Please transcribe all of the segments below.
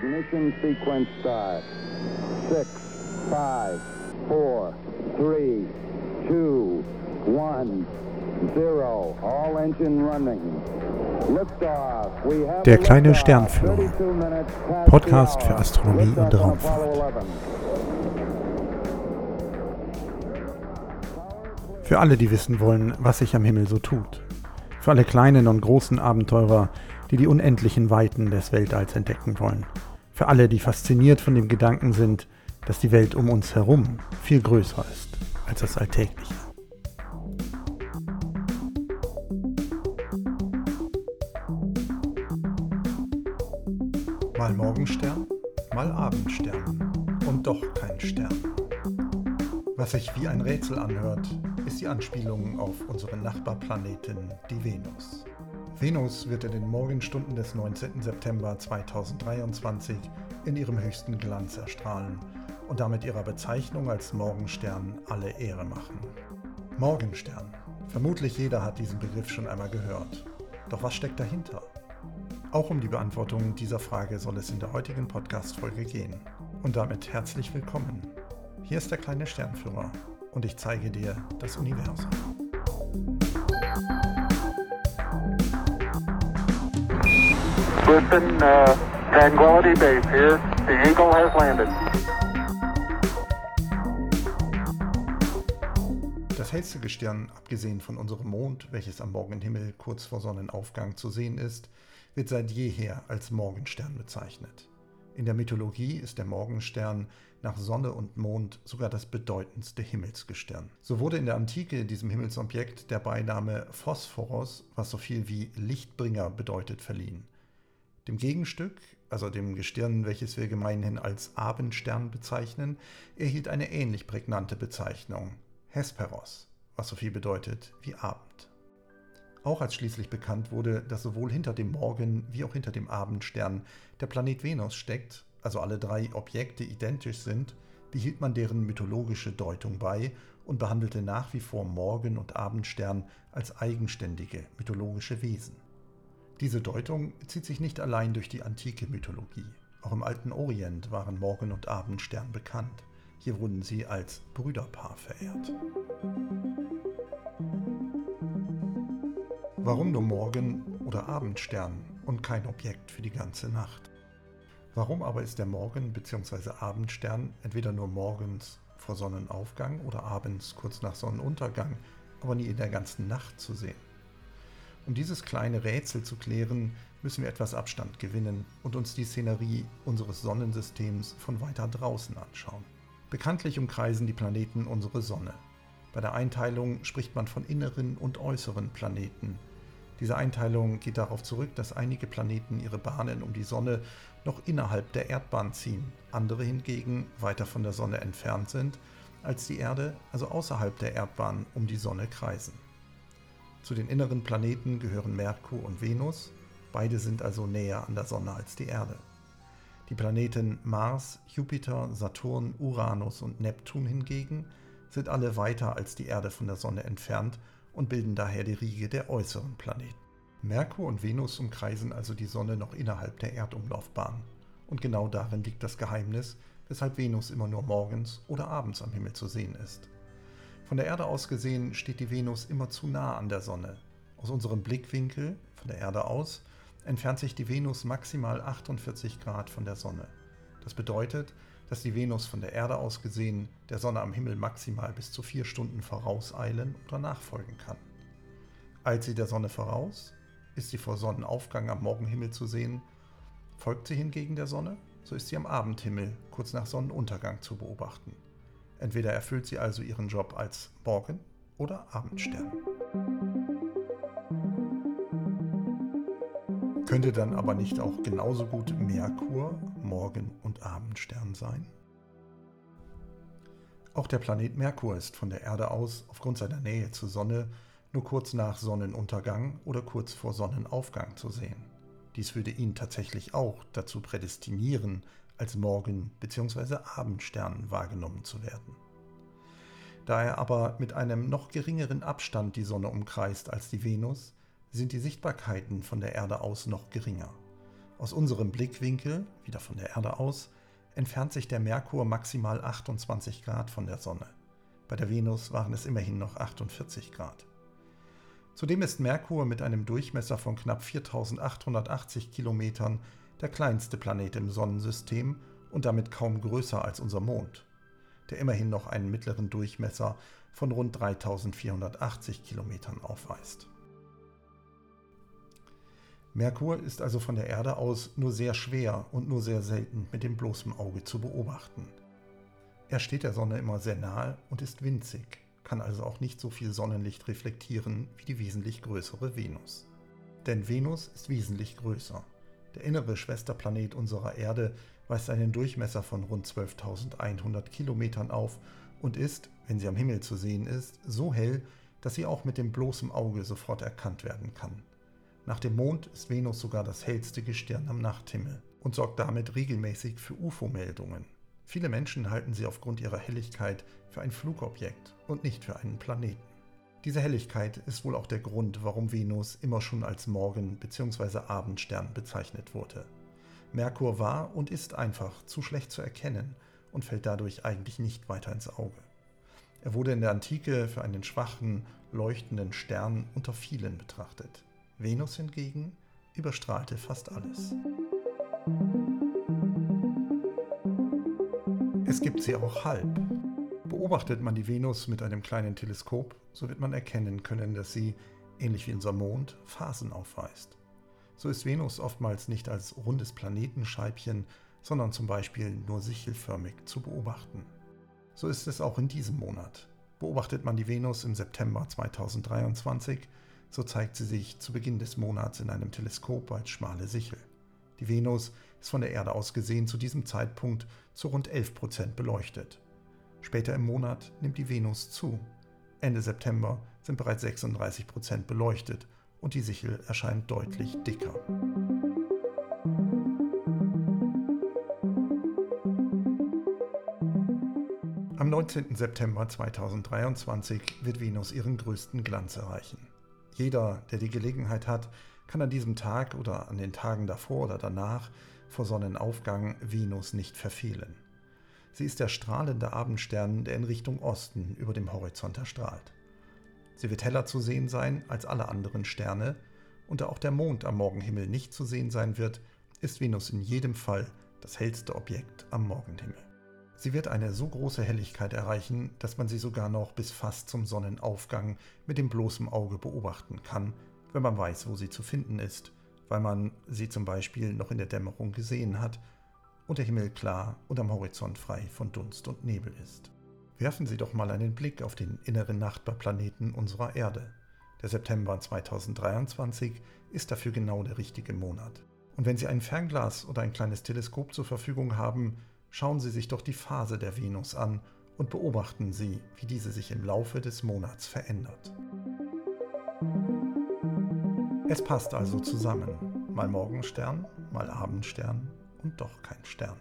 Ignition sequence start. Six, five, four, three, two, one, zero. All engine running. Der kleine. Sternführer. 32 minutes past Podcast für. Astronomie und Raumfahrt. Apollo 11. Für alle, die wissen wollen, was sich am Himmel so tut. Für alle kleinen und großen Abenteurer, die die unendlichen Weiten des Weltalls entdecken wollen. Für alle, die fasziniert von dem Gedanken sind, dass die Welt um uns herum viel größer ist als das Alltägliche. Mal Morgenstern, mal Abendstern und doch kein Stern. Was sich wie ein Rätsel anhört, ist die Anspielung auf unseren Nachbarplaneten, die Venus. Venus wird in den Morgenstunden des 19. September 2023 in ihrem höchsten Glanz erstrahlen und damit ihrer Bezeichnung als Morgenstern alle Ehre machen. Morgenstern. Vermutlich jeder hat diesen Begriff schon einmal gehört. Doch was steckt dahinter? Auch um die Beantwortung dieser Frage soll es in der heutigen Podcast-Folge gehen. Und damit herzlich willkommen. Hier ist der kleine Sternführer und ich zeige dir das Universum. Houston, uh, Tranquility Base here. The Eagle has landed. Das hellste Gestirn, abgesehen von unserem Mond, welches am Morgenhimmel kurz vor Sonnenaufgang zu sehen ist, wird seit jeher als Morgenstern bezeichnet. In der Mythologie ist der Morgenstern nach Sonne und Mond sogar das bedeutendste Himmelsgestirn. So wurde in der Antike diesem Himmelsobjekt der Beiname Phosphoros, was so viel wie Lichtbringer bedeutet, verliehen. Dem Gegenstück, also dem Gestirn, welches wir gemeinhin als Abendstern bezeichnen, erhielt eine ähnlich prägnante Bezeichnung, Hesperos, was so viel bedeutet wie Abend. Auch als schließlich bekannt wurde, dass sowohl hinter dem Morgen- wie auch hinter dem Abendstern der Planet Venus steckt, also alle drei Objekte identisch sind, behielt man deren mythologische Deutung bei und behandelte nach wie vor Morgen- und Abendstern als eigenständige mythologische Wesen. Diese Deutung zieht sich nicht allein durch die antike Mythologie. Auch im alten Orient waren Morgen- und Abendstern bekannt. Hier wurden sie als Brüderpaar verehrt. Warum nur Morgen- oder Abendstern und kein Objekt für die ganze Nacht? Warum aber ist der Morgen- bzw. Abendstern entweder nur morgens vor Sonnenaufgang oder abends kurz nach Sonnenuntergang, aber nie in der ganzen Nacht zu sehen? Um dieses kleine Rätsel zu klären, müssen wir etwas Abstand gewinnen und uns die Szenerie unseres Sonnensystems von weiter draußen anschauen. Bekanntlich umkreisen die Planeten unsere Sonne. Bei der Einteilung spricht man von inneren und äußeren Planeten. Diese Einteilung geht darauf zurück, dass einige Planeten ihre Bahnen um die Sonne noch innerhalb der Erdbahn ziehen, andere hingegen weiter von der Sonne entfernt sind, als die Erde, also außerhalb der Erdbahn um die Sonne kreisen. Zu den inneren Planeten gehören Merkur und Venus, beide sind also näher an der Sonne als die Erde. Die Planeten Mars, Jupiter, Saturn, Uranus und Neptun hingegen sind alle weiter als die Erde von der Sonne entfernt und bilden daher die Riege der äußeren Planeten. Merkur und Venus umkreisen also die Sonne noch innerhalb der Erdumlaufbahn. Und genau darin liegt das Geheimnis, weshalb Venus immer nur morgens oder abends am Himmel zu sehen ist. Von der Erde aus gesehen steht die Venus immer zu nah an der Sonne. Aus unserem Blickwinkel, von der Erde aus, entfernt sich die Venus maximal 48 Grad von der Sonne. Das bedeutet, dass die Venus von der Erde aus gesehen der Sonne am Himmel maximal bis zu vier Stunden vorauseilen oder nachfolgen kann. Eilt sie der Sonne voraus, ist sie vor Sonnenaufgang am Morgenhimmel zu sehen, folgt sie hingegen der Sonne, so ist sie am Abendhimmel kurz nach Sonnenuntergang zu beobachten. Entweder erfüllt sie also ihren Job als Morgen- oder Abendstern. Könnte dann aber nicht auch genauso gut Merkur Morgen- und Abendstern sein? Auch der Planet Merkur ist von der Erde aus aufgrund seiner Nähe zur Sonne nur kurz nach Sonnenuntergang oder kurz vor Sonnenaufgang zu sehen. Dies würde ihn tatsächlich auch dazu prädestinieren, als Morgen- bzw. Abendstern wahrgenommen zu werden. Da er aber mit einem noch geringeren Abstand die Sonne umkreist als die Venus, sind die Sichtbarkeiten von der Erde aus noch geringer. Aus unserem Blickwinkel, wieder von der Erde aus, entfernt sich der Merkur maximal 28 Grad von der Sonne. Bei der Venus waren es immerhin noch 48 Grad. Zudem ist Merkur mit einem Durchmesser von knapp 4880 Kilometern der kleinste Planet im Sonnensystem und damit kaum größer als unser Mond, der immerhin noch einen mittleren Durchmesser von rund 3480 Kilometern aufweist. Merkur ist also von der Erde aus nur sehr schwer und nur sehr selten mit dem bloßen Auge zu beobachten. Er steht der Sonne immer sehr nahe und ist winzig, kann also auch nicht so viel Sonnenlicht reflektieren wie die wesentlich größere Venus. Denn Venus ist wesentlich größer. Der innere Schwesterplanet unserer Erde weist einen Durchmesser von rund 12.100 Kilometern auf und ist, wenn sie am Himmel zu sehen ist, so hell, dass sie auch mit dem bloßen Auge sofort erkannt werden kann. Nach dem Mond ist Venus sogar das hellste Gestirn am Nachthimmel und sorgt damit regelmäßig für UFO-Meldungen. Viele Menschen halten sie aufgrund ihrer Helligkeit für ein Flugobjekt und nicht für einen Planeten. Diese Helligkeit ist wohl auch der Grund, warum Venus immer schon als Morgen- bzw. Abendstern bezeichnet wurde. Merkur war und ist einfach zu schlecht zu erkennen und fällt dadurch eigentlich nicht weiter ins Auge. Er wurde in der Antike für einen schwachen, leuchtenden Stern unter vielen betrachtet. Venus hingegen überstrahlte fast alles. Es gibt sie auch halb. Beobachtet man die Venus mit einem kleinen Teleskop, so wird man erkennen können, dass sie, ähnlich wie unser Mond, Phasen aufweist. So ist Venus oftmals nicht als rundes Planetenscheibchen, sondern zum Beispiel nur sichelförmig zu beobachten. So ist es auch in diesem Monat. Beobachtet man die Venus im September 2023, so zeigt sie sich zu Beginn des Monats in einem Teleskop als schmale Sichel. Die Venus ist von der Erde aus gesehen zu diesem Zeitpunkt zu rund 11 Prozent beleuchtet. Später im Monat nimmt die Venus zu. Ende September sind bereits 36 Prozent beleuchtet und die Sichel erscheint deutlich dicker. Am 19. September 2023 wird Venus ihren größten Glanz erreichen. Jeder, der die Gelegenheit hat, kann an diesem Tag oder an den Tagen davor oder danach vor Sonnenaufgang Venus nicht verfehlen. Sie ist der strahlende Abendstern, der in Richtung Osten über dem Horizont erstrahlt. Sie wird heller zu sehen sein als alle anderen Sterne, und da auch der Mond am Morgenhimmel nicht zu sehen sein wird, ist Venus in jedem Fall das hellste Objekt am Morgenhimmel. Sie wird eine so große Helligkeit erreichen, dass man sie sogar noch bis fast zum Sonnenaufgang mit dem bloßen Auge beobachten kann, wenn man weiß, wo sie zu finden ist, weil man sie zum Beispiel noch in der Dämmerung gesehen hat und der Himmel klar und am Horizont frei von Dunst und Nebel ist. Werfen Sie doch mal einen Blick auf den inneren Nachbarplaneten unserer Erde. Der September 2023 ist dafür genau der richtige Monat. Und wenn Sie ein Fernglas oder ein kleines Teleskop zur Verfügung haben, Schauen Sie sich doch die Phase der Venus an und beobachten Sie, wie diese sich im Laufe des Monats verändert. Es passt also zusammen. Mal Morgenstern, mal Abendstern und doch kein Stern.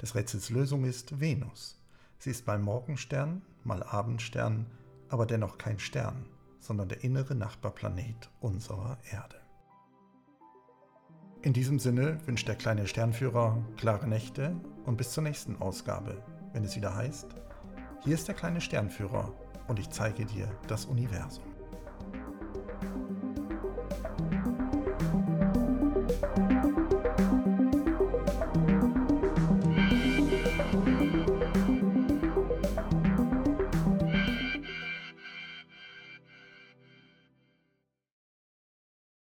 Des Rätsels Lösung ist Venus. Sie ist mal Morgenstern, mal Abendstern, aber dennoch kein Stern, sondern der innere Nachbarplanet unserer Erde. In diesem Sinne wünscht der kleine Sternführer klare Nächte und bis zur nächsten Ausgabe, wenn es wieder heißt, hier ist der kleine Sternführer und ich zeige dir das Universum.